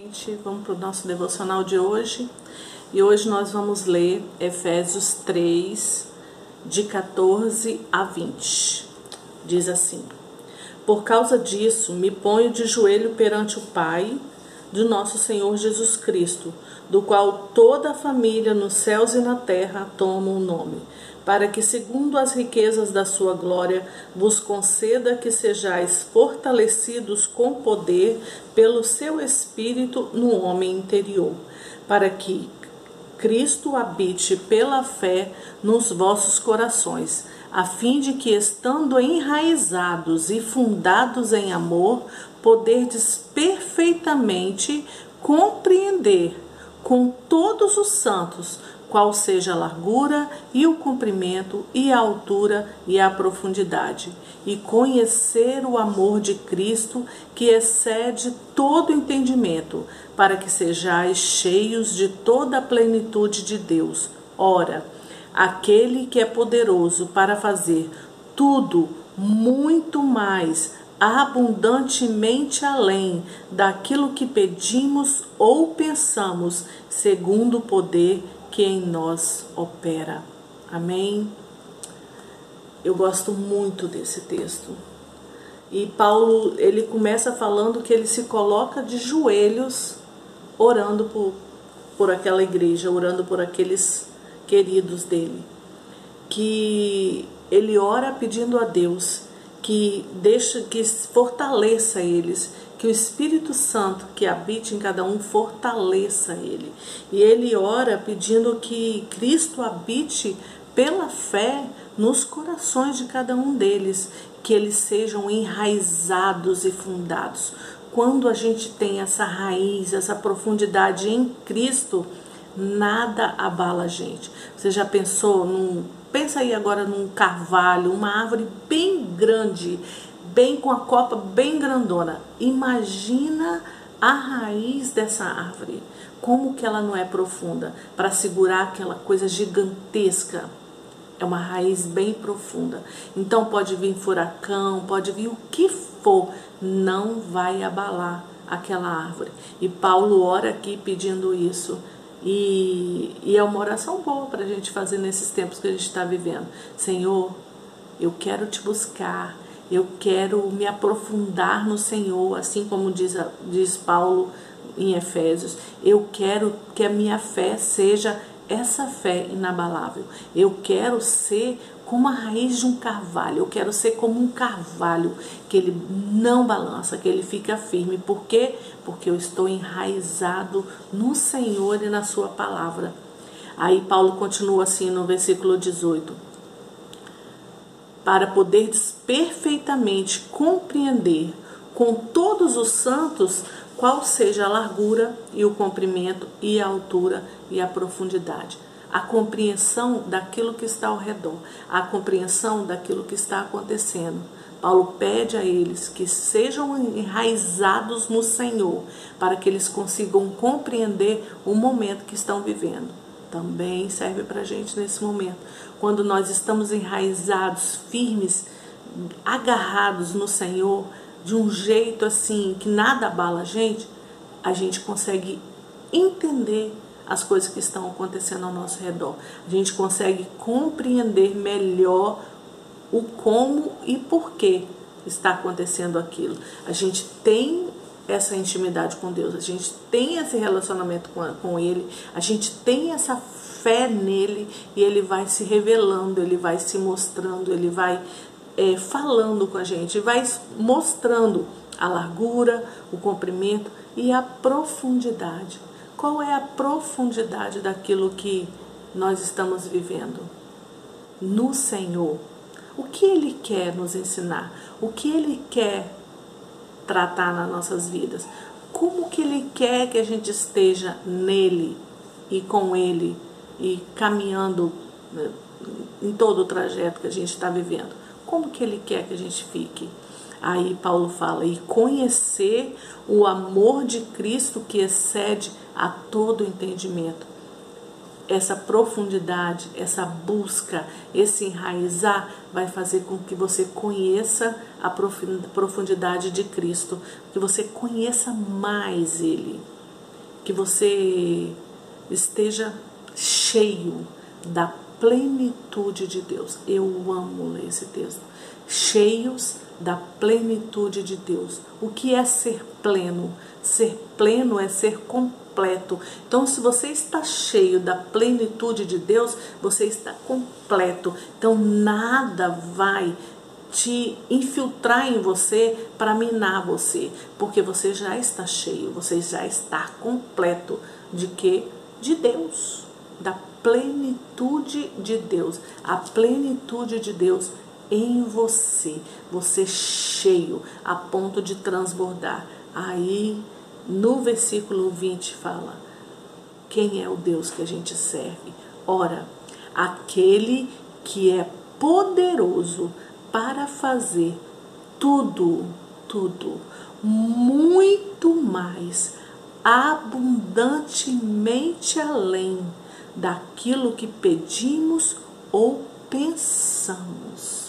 Gente, vamos para o nosso devocional de hoje. E hoje nós vamos ler Efésios 3, de 14 a 20. Diz assim: Por causa disso, me ponho de joelho perante o Pai do nosso Senhor Jesus Cristo, do qual toda a família nos céus e na terra toma o nome para que, segundo as riquezas da sua glória, vos conceda que sejais fortalecidos com poder pelo seu Espírito no homem interior, para que Cristo habite pela fé nos vossos corações, a fim de que, estando enraizados e fundados em amor, poderdes perfeitamente compreender com todos os santos qual seja a largura e o comprimento e a altura e a profundidade, e conhecer o amor de Cristo que excede todo entendimento, para que sejais cheios de toda a plenitude de Deus. Ora, aquele que é poderoso para fazer tudo muito mais abundantemente além daquilo que pedimos ou pensamos, segundo o poder que em nós opera. Amém? Eu gosto muito desse texto. E Paulo, ele começa falando que ele se coloca de joelhos orando por, por aquela igreja, orando por aqueles queridos dele. Que ele ora pedindo a Deus que deixe que fortaleça eles, que o Espírito Santo que habite em cada um fortaleça ele. E ele ora pedindo que Cristo habite pela fé nos corações de cada um deles, que eles sejam enraizados e fundados. Quando a gente tem essa raiz, essa profundidade em Cristo, nada abala a gente. Você já pensou num. Pensa aí agora num carvalho, uma árvore bem grande bem com a copa bem grandona. Imagina a raiz dessa árvore, como que ela não é profunda para segurar aquela coisa gigantesca. É uma raiz bem profunda. Então pode vir furacão, pode vir o que for, não vai abalar aquela árvore. E Paulo ora aqui pedindo isso. E, e é uma oração boa para a gente fazer nesses tempos que a gente está vivendo. Senhor, eu quero te buscar, eu quero me aprofundar no Senhor, assim como diz, diz Paulo em Efésios. Eu quero que a minha fé seja essa fé inabalável. Eu quero ser como a raiz de um carvalho. Eu quero ser como um carvalho que ele não balança, que ele fica firme. Por quê? Porque eu estou enraizado no Senhor e na Sua palavra. Aí Paulo continua assim no versículo 18 para poderes perfeitamente compreender com todos os santos qual seja a largura e o comprimento e a altura e a profundidade. A compreensão daquilo que está ao redor, a compreensão daquilo que está acontecendo. Paulo pede a eles que sejam enraizados no Senhor, para que eles consigam compreender o momento que estão vivendo também serve para a gente nesse momento. Quando nós estamos enraizados, firmes, agarrados no Senhor, de um jeito assim que nada abala a gente, a gente consegue entender as coisas que estão acontecendo ao nosso redor. A gente consegue compreender melhor o como e por que está acontecendo aquilo. A gente tem essa intimidade com Deus, a gente tem esse relacionamento com, com Ele, a gente tem essa fé nele e Ele vai se revelando, Ele vai se mostrando, Ele vai é, falando com a gente, vai mostrando a largura, o comprimento e a profundidade. Qual é a profundidade daquilo que nós estamos vivendo? No Senhor. O que Ele quer nos ensinar? O que Ele quer tratar nas nossas vidas. Como que Ele quer que a gente esteja nele e com Ele e caminhando né, em todo o trajeto que a gente está vivendo? Como que Ele quer que a gente fique? Aí Paulo fala, e conhecer o amor de Cristo que excede a todo entendimento essa profundidade, essa busca, esse enraizar vai fazer com que você conheça a profundidade de Cristo, que você conheça mais Ele. que você esteja cheio da plenitude de Deus. Eu amo ler esse texto. Cheios da plenitude de Deus. O que é ser pleno? Ser pleno é ser completo. Então, se você está cheio da plenitude de Deus, você está completo. Então, nada vai te infiltrar em você para minar você, porque você já está cheio, você já está completo de que de Deus, da plenitude de Deus, a plenitude de Deus em você, você cheio a ponto de transbordar. Aí no versículo 20 fala: quem é o Deus que a gente serve? Ora, aquele que é poderoso para fazer tudo, tudo, muito mais, abundantemente além daquilo que pedimos ou pensamos.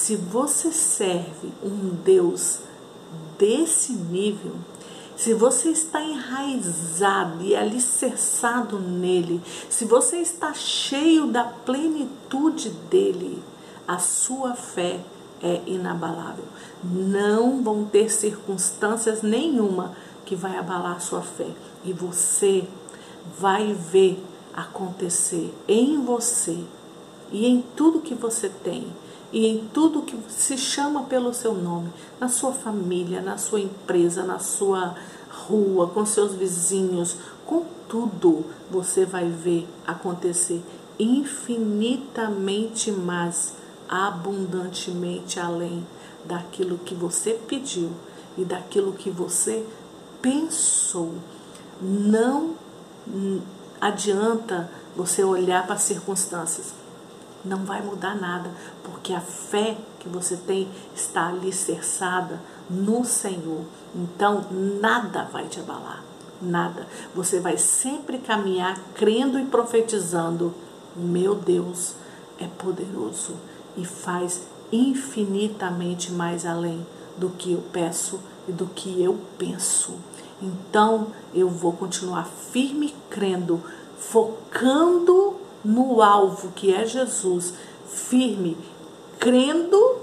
Se você serve um Deus desse nível, se você está enraizado e alicerçado nele, se você está cheio da plenitude dele, a sua fé é inabalável. Não vão ter circunstâncias nenhuma que vai abalar a sua fé. E você vai ver acontecer em você e em tudo que você tem e em tudo que se chama pelo seu nome, na sua família, na sua empresa, na sua rua, com seus vizinhos, com tudo, você vai ver acontecer infinitamente mais abundantemente além daquilo que você pediu e daquilo que você pensou. Não adianta você olhar para as circunstâncias. Não vai mudar nada, porque a fé que você tem está alicerçada no Senhor. Então, nada vai te abalar. Nada. Você vai sempre caminhar crendo e profetizando: meu Deus é poderoso e faz infinitamente mais além do que eu peço e do que eu penso. Então eu vou continuar firme crendo, focando no alvo que é Jesus, firme, crendo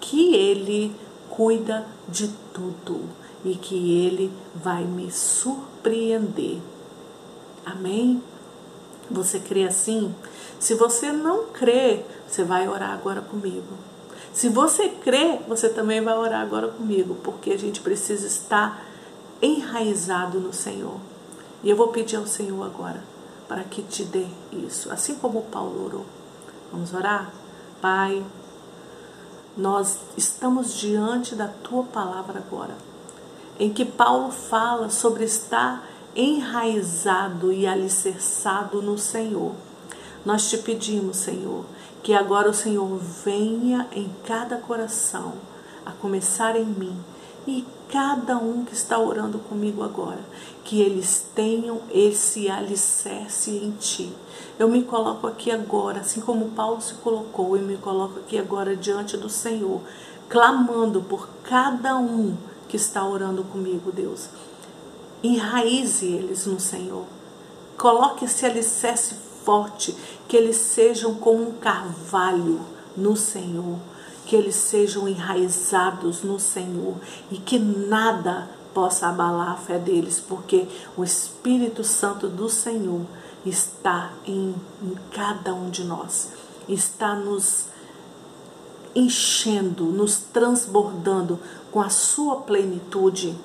que Ele cuida de tudo e que Ele vai me surpreender. Amém? Você crê assim? Se você não crê, você vai orar agora comigo. Se você crê, você também vai orar agora comigo, porque a gente precisa estar enraizado no Senhor. E eu vou pedir ao Senhor agora para que te dê isso, assim como Paulo orou. Vamos orar? Pai, nós estamos diante da tua palavra agora, em que Paulo fala sobre estar enraizado e alicerçado no Senhor. Nós te pedimos, Senhor, que agora o Senhor venha em cada coração, a começar em mim e cada um que está orando comigo agora, que eles tenham esse alicerce em ti. Eu me coloco aqui agora, assim como Paulo se colocou, eu me coloco aqui agora diante do Senhor, clamando por cada um que está orando comigo, Deus. Enraize eles no Senhor. Coloque esse alicerce forte, que eles sejam como um carvalho no Senhor, que eles sejam enraizados no Senhor e que nada possa abalar a fé deles, porque o Espírito Santo do Senhor está em, em cada um de nós, está nos enchendo, nos transbordando com a sua plenitude.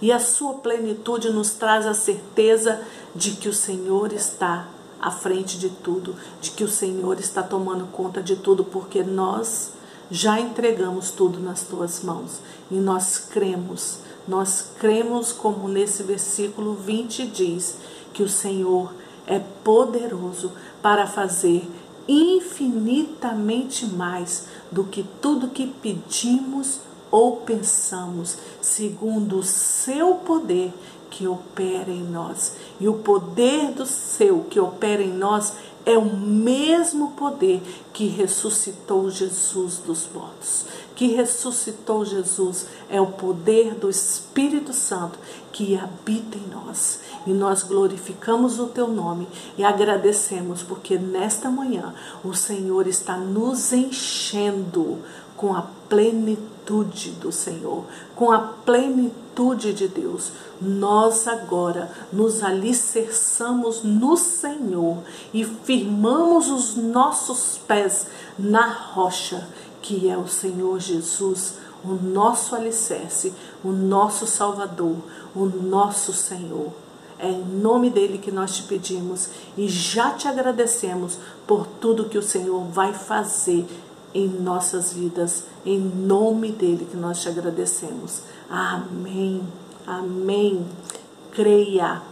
E a sua plenitude nos traz a certeza de que o Senhor está à frente de tudo, de que o Senhor está tomando conta de tudo, porque nós já entregamos tudo nas tuas mãos. E nós cremos, nós cremos como nesse versículo 20 diz, que o Senhor é poderoso para fazer infinitamente mais do que tudo que pedimos ou pensamos, segundo o seu poder que opera em nós. E o poder do seu que opera em nós é o mesmo poder que ressuscitou Jesus dos mortos. Que ressuscitou Jesus é o poder do Espírito Santo que habita em nós. E nós glorificamos o teu nome e agradecemos porque nesta manhã o Senhor está nos enchendo com a plenitude do Senhor, com a plenitude de Deus. Nós agora nos alicerçamos no Senhor e firmamos os nossos pés na rocha, que é o Senhor Jesus, o nosso alicerce, o nosso Salvador, o nosso Senhor. É em nome dele que nós te pedimos e já te agradecemos por tudo que o Senhor vai fazer em nossas vidas. Em nome dele que nós te agradecemos. Amém. Amém. Creia.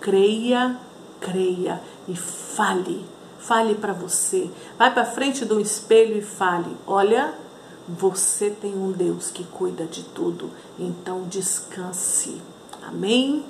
Creia, creia e fale. Fale para você. Vai para frente do espelho e fale: "Olha, você tem um Deus que cuida de tudo. Então descanse." Amém.